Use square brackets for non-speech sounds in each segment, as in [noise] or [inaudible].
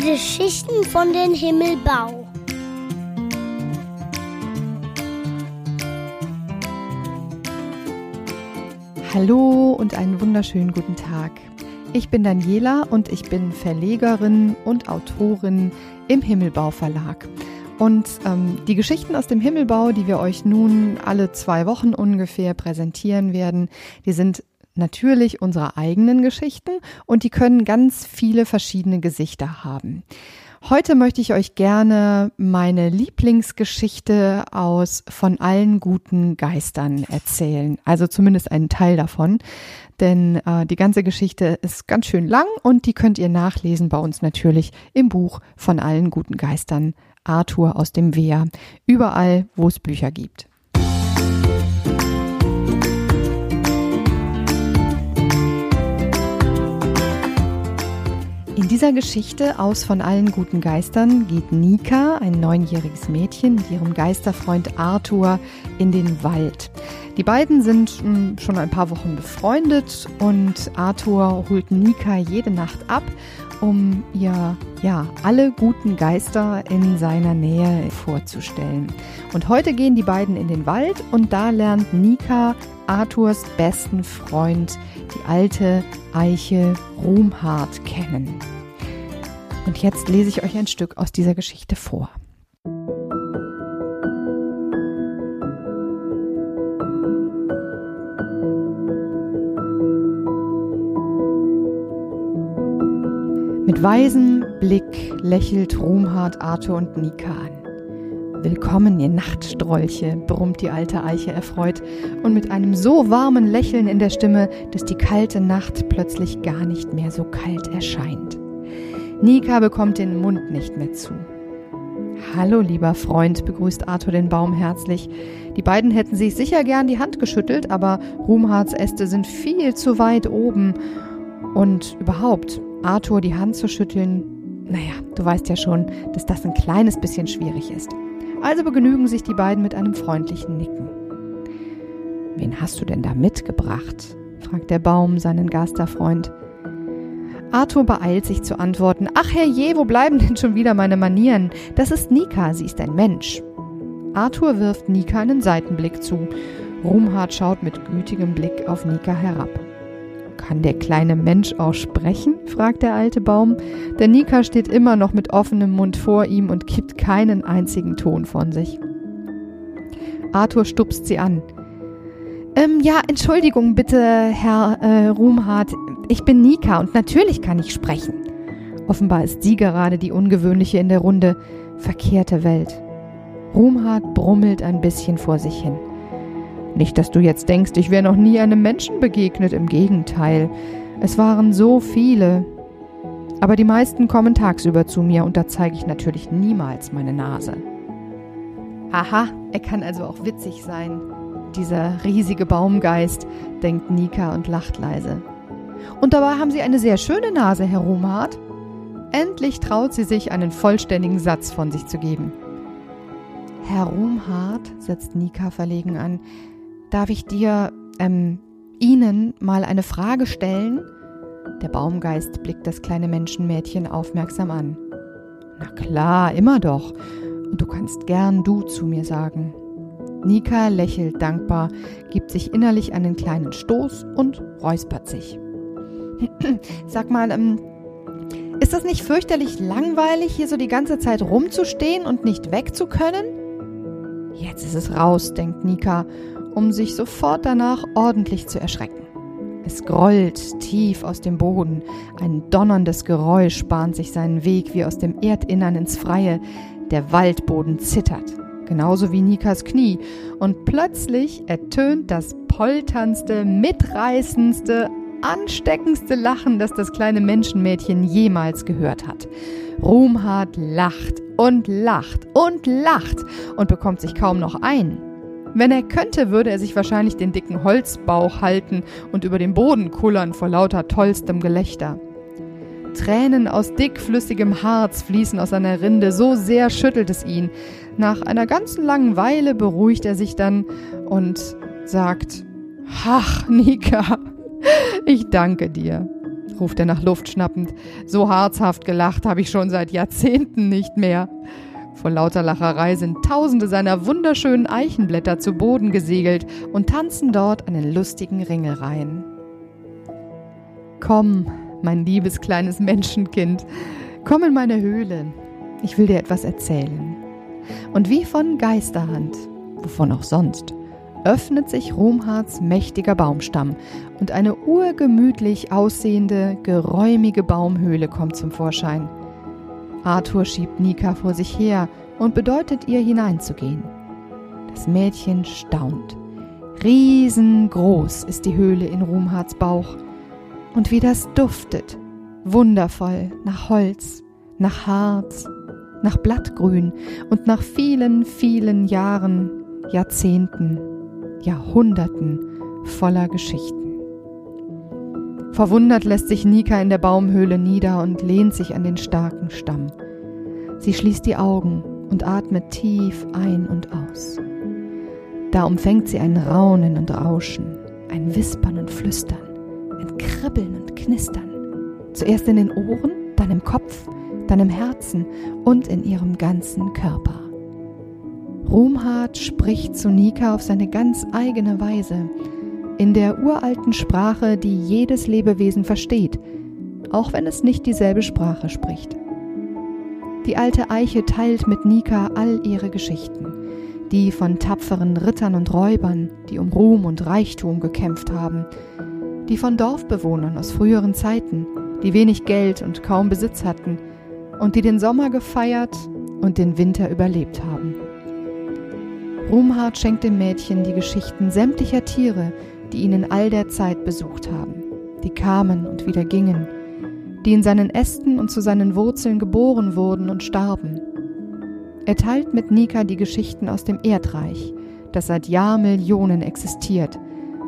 Geschichten von den Himmelbau. Hallo und einen wunderschönen guten Tag. Ich bin Daniela und ich bin Verlegerin und Autorin im Himmelbau Verlag. Und ähm, die Geschichten aus dem Himmelbau, die wir euch nun alle zwei Wochen ungefähr präsentieren werden, die sind natürlich unsere eigenen Geschichten und die können ganz viele verschiedene Gesichter haben. Heute möchte ich euch gerne meine Lieblingsgeschichte aus von allen guten Geistern erzählen. Also zumindest einen Teil davon. Denn äh, die ganze Geschichte ist ganz schön lang und die könnt ihr nachlesen bei uns natürlich im Buch von allen guten Geistern Arthur aus dem Wehr. Überall, wo es Bücher gibt. Dieser Geschichte aus von allen guten Geistern geht Nika, ein neunjähriges Mädchen, mit ihrem Geisterfreund Arthur in den Wald. Die beiden sind hm, schon ein paar Wochen befreundet und Arthur holt Nika jede Nacht ab, um ihr ja alle guten Geister in seiner Nähe vorzustellen. Und heute gehen die beiden in den Wald und da lernt Nika Arthurs besten Freund, die alte Eiche Ruhmhart, kennen. Und jetzt lese ich euch ein Stück aus dieser Geschichte vor. Mit weisem Blick lächelt Ruhmhart Arthur und Nika an. Willkommen, ihr Nachtstrolche, brummt die alte Eiche erfreut und mit einem so warmen Lächeln in der Stimme, dass die kalte Nacht plötzlich gar nicht mehr so kalt erscheint. Nika bekommt den Mund nicht mehr zu. Hallo, lieber Freund, begrüßt Arthur den Baum herzlich. Die beiden hätten sich sicher gern die Hand geschüttelt, aber Ruhmharts Äste sind viel zu weit oben. Und überhaupt, Arthur die Hand zu schütteln, naja, du weißt ja schon, dass das ein kleines bisschen schwierig ist. Also begnügen sich die beiden mit einem freundlichen Nicken. Wen hast du denn da mitgebracht? fragt der Baum seinen Gasterfreund. Arthur beeilt sich zu antworten. Ach herrje, wo bleiben denn schon wieder meine Manieren? Das ist Nika, sie ist ein Mensch. Arthur wirft Nika einen Seitenblick zu. Rumhard schaut mit gütigem Blick auf Nika herab. Kann der kleine Mensch auch sprechen? fragt der alte Baum. Der Nika steht immer noch mit offenem Mund vor ihm und kippt keinen einzigen Ton von sich. Arthur stupst sie an. Ähm, ja, Entschuldigung bitte, Herr äh, Ruhmhardt. Ich bin Nika und natürlich kann ich sprechen. Offenbar ist sie gerade die Ungewöhnliche in der Runde. Verkehrte Welt. Ruhmhardt brummelt ein bisschen vor sich hin. Nicht, dass du jetzt denkst, ich wäre noch nie einem Menschen begegnet, im Gegenteil. Es waren so viele. Aber die meisten kommen tagsüber zu mir und da zeige ich natürlich niemals meine Nase. Aha, er kann also auch witzig sein. Dieser riesige Baumgeist, denkt Nika und lacht leise. Und dabei haben Sie eine sehr schöne Nase, Herr Romart. Endlich traut sie sich, einen vollständigen Satz von sich zu geben. Herr Rumhart, setzt Nika verlegen an, Darf ich dir, ähm, Ihnen mal eine Frage stellen? Der Baumgeist blickt das kleine Menschenmädchen aufmerksam an. Na klar, immer doch. Und du kannst gern du zu mir sagen. Nika lächelt dankbar, gibt sich innerlich einen kleinen Stoß und räuspert sich. [clears throat] Sag mal, ähm, ist das nicht fürchterlich langweilig, hier so die ganze Zeit rumzustehen und nicht wegzukönnen? Jetzt ist es raus, denkt Nika um sich sofort danach ordentlich zu erschrecken. Es grollt tief aus dem Boden, ein donnerndes Geräusch bahnt sich seinen Weg wie aus dem Erdinnern ins Freie, der Waldboden zittert, genauso wie Nikas Knie, und plötzlich ertönt das polterndste, mitreißendste, ansteckendste Lachen, das das kleine Menschenmädchen jemals gehört hat. Ruhmhart lacht und lacht und lacht und bekommt sich kaum noch ein. Wenn er könnte, würde er sich wahrscheinlich den dicken Holzbauch halten und über den Boden kullern vor lauter tollstem Gelächter. Tränen aus dickflüssigem Harz fließen aus seiner Rinde, so sehr schüttelt es ihn. Nach einer ganzen langen Weile beruhigt er sich dann und sagt, Ach, Nika, ich danke dir. ruft er nach Luft schnappend. So harzhaft gelacht habe ich schon seit Jahrzehnten nicht mehr. Vor lauter Lacherei sind tausende seiner wunderschönen Eichenblätter zu Boden gesegelt und tanzen dort einen lustigen Ringelreihen. Komm, mein liebes kleines Menschenkind, komm in meine Höhle. Ich will dir etwas erzählen. Und wie von Geisterhand, wovon auch sonst, öffnet sich Romhards mächtiger Baumstamm und eine urgemütlich aussehende, geräumige Baumhöhle kommt zum Vorschein. Arthur schiebt Nika vor sich her und bedeutet ihr hineinzugehen. Das Mädchen staunt. Riesengroß ist die Höhle in Rumhards Bauch. Und wie das duftet. Wundervoll nach Holz, nach Harz, nach Blattgrün und nach vielen, vielen Jahren, Jahrzehnten, Jahrhunderten voller Geschichten. Verwundert lässt sich Nika in der Baumhöhle nieder und lehnt sich an den starken Stamm. Sie schließt die Augen und atmet tief ein und aus. Da umfängt sie ein Raunen und Rauschen, ein Wispern und Flüstern, ein Kribbeln und Knistern. Zuerst in den Ohren, dann im Kopf, dann im Herzen und in ihrem ganzen Körper. Ruhmhard spricht zu Nika auf seine ganz eigene Weise, in der uralten Sprache, die jedes Lebewesen versteht, auch wenn es nicht dieselbe Sprache spricht. Die alte Eiche teilt mit Nika all ihre Geschichten, die von tapferen Rittern und Räubern, die um Ruhm und Reichtum gekämpft haben, die von Dorfbewohnern aus früheren Zeiten, die wenig Geld und kaum Besitz hatten und die den Sommer gefeiert und den Winter überlebt haben. Ruhmhard schenkt dem Mädchen die Geschichten sämtlicher Tiere, die ihn in all der Zeit besucht haben, die kamen und wieder gingen, die in seinen Ästen und zu seinen Wurzeln geboren wurden und starben. Er teilt mit Nika die Geschichten aus dem Erdreich, das seit Jahrmillionen existiert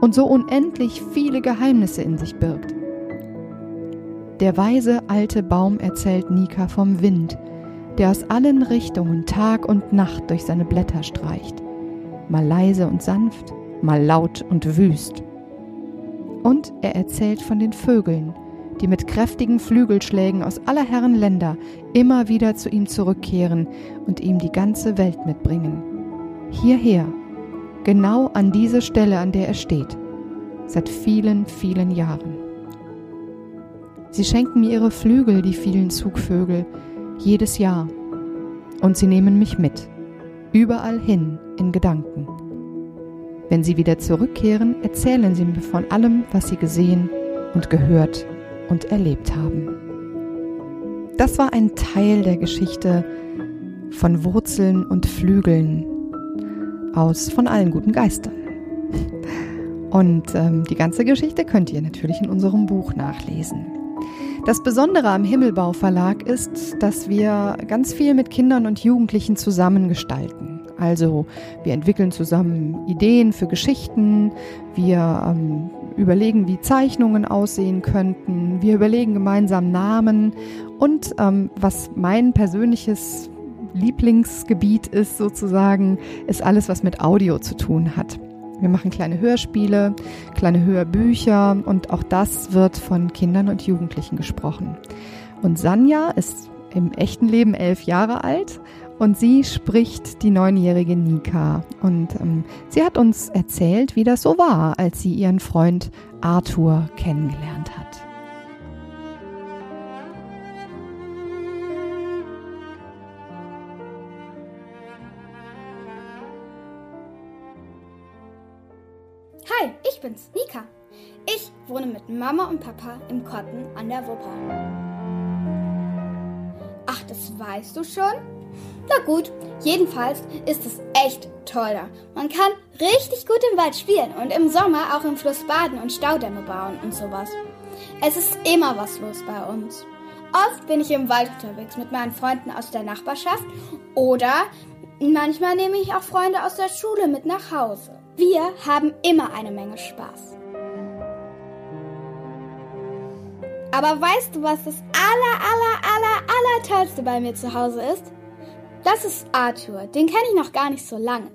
und so unendlich viele Geheimnisse in sich birgt. Der weise alte Baum erzählt Nika vom Wind, der aus allen Richtungen Tag und Nacht durch seine Blätter streicht, mal leise und sanft, mal laut und wüst. Und er erzählt von den Vögeln, die mit kräftigen Flügelschlägen aus aller Herren Länder immer wieder zu ihm zurückkehren und ihm die ganze Welt mitbringen. Hierher, genau an diese Stelle, an der er steht, seit vielen, vielen Jahren. Sie schenken mir ihre Flügel, die vielen Zugvögel, jedes Jahr. Und sie nehmen mich mit, überall hin in Gedanken. Wenn sie wieder zurückkehren, erzählen sie mir von allem, was sie gesehen und gehört und erlebt haben. Das war ein Teil der Geschichte von Wurzeln und Flügeln aus von allen guten Geistern. Und ähm, die ganze Geschichte könnt ihr natürlich in unserem Buch nachlesen. Das Besondere am Himmelbau Verlag ist, dass wir ganz viel mit Kindern und Jugendlichen zusammengestalten. Also wir entwickeln zusammen Ideen für Geschichten, wir ähm, überlegen, wie Zeichnungen aussehen könnten, wir überlegen gemeinsam Namen. Und ähm, was mein persönliches Lieblingsgebiet ist sozusagen, ist alles, was mit Audio zu tun hat. Wir machen kleine Hörspiele, kleine Hörbücher. Und auch das wird von Kindern und Jugendlichen gesprochen. Und Sanja ist im echten Leben elf Jahre alt und sie spricht die neunjährige Nika. Und ähm, sie hat uns erzählt, wie das so war, als sie ihren Freund Arthur kennengelernt hat. Hi, ich bin's, Nika. Ich wohne mit Mama und Papa im Kotten an der Wupper. Ach, das weißt du schon? Na gut, jedenfalls ist es echt toll da. Man kann richtig gut im Wald spielen und im Sommer auch im Fluss baden und Staudämme bauen und sowas. Es ist immer was los bei uns. Oft bin ich im Wald unterwegs mit meinen Freunden aus der Nachbarschaft oder manchmal nehme ich auch Freunde aus der Schule mit nach Hause. Wir haben immer eine Menge Spaß. Aber weißt du, was das aller, aller, aller, aller tollste bei mir zu Hause ist? Das ist Arthur. Den kenne ich noch gar nicht so lange.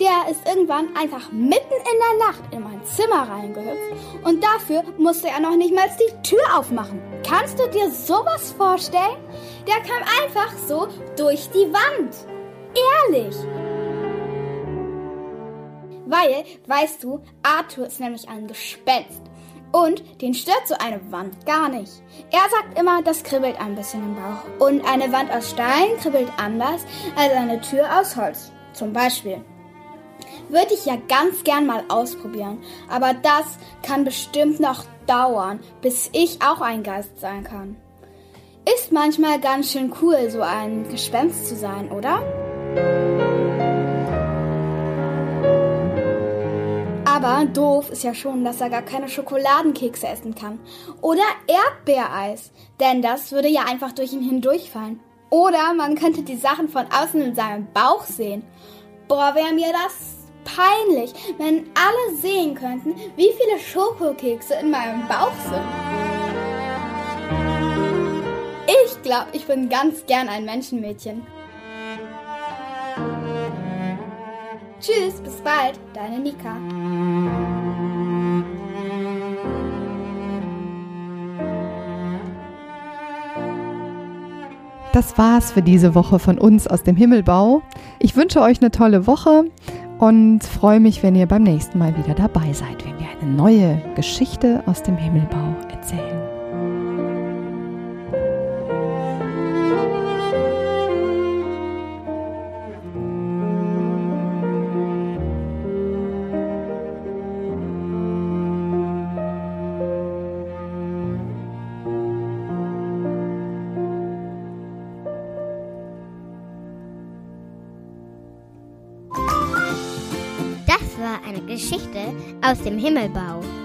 Der ist irgendwann einfach mitten in der Nacht in mein Zimmer reingehüpft und dafür musste er noch nicht mal die Tür aufmachen. Kannst du dir sowas vorstellen? Der kam einfach so durch die Wand. Ehrlich. Weil, weißt du, Arthur ist nämlich ein Gespenst. Und den stört so eine Wand gar nicht. Er sagt immer, das kribbelt ein bisschen im Bauch. Und eine Wand aus Stein kribbelt anders als eine Tür aus Holz. Zum Beispiel. Würde ich ja ganz gern mal ausprobieren. Aber das kann bestimmt noch dauern, bis ich auch ein Geist sein kann. Ist manchmal ganz schön cool, so ein Gespenst zu sein, oder? Aber doof ist ja schon, dass er gar keine Schokoladenkekse essen kann. Oder Erdbeereis. Denn das würde ja einfach durch ihn hindurchfallen. Oder man könnte die Sachen von außen in seinem Bauch sehen. Boah, wäre mir das peinlich, wenn alle sehen könnten, wie viele Schokokekse in meinem Bauch sind. Ich glaube, ich bin ganz gern ein Menschenmädchen. Tschüss, bis bald, deine Nika. Das war's für diese Woche von uns aus dem Himmelbau. Ich wünsche euch eine tolle Woche und freue mich, wenn ihr beim nächsten Mal wieder dabei seid, wenn wir eine neue Geschichte aus dem Himmelbau erzählen. Eine Geschichte aus dem Himmelbau.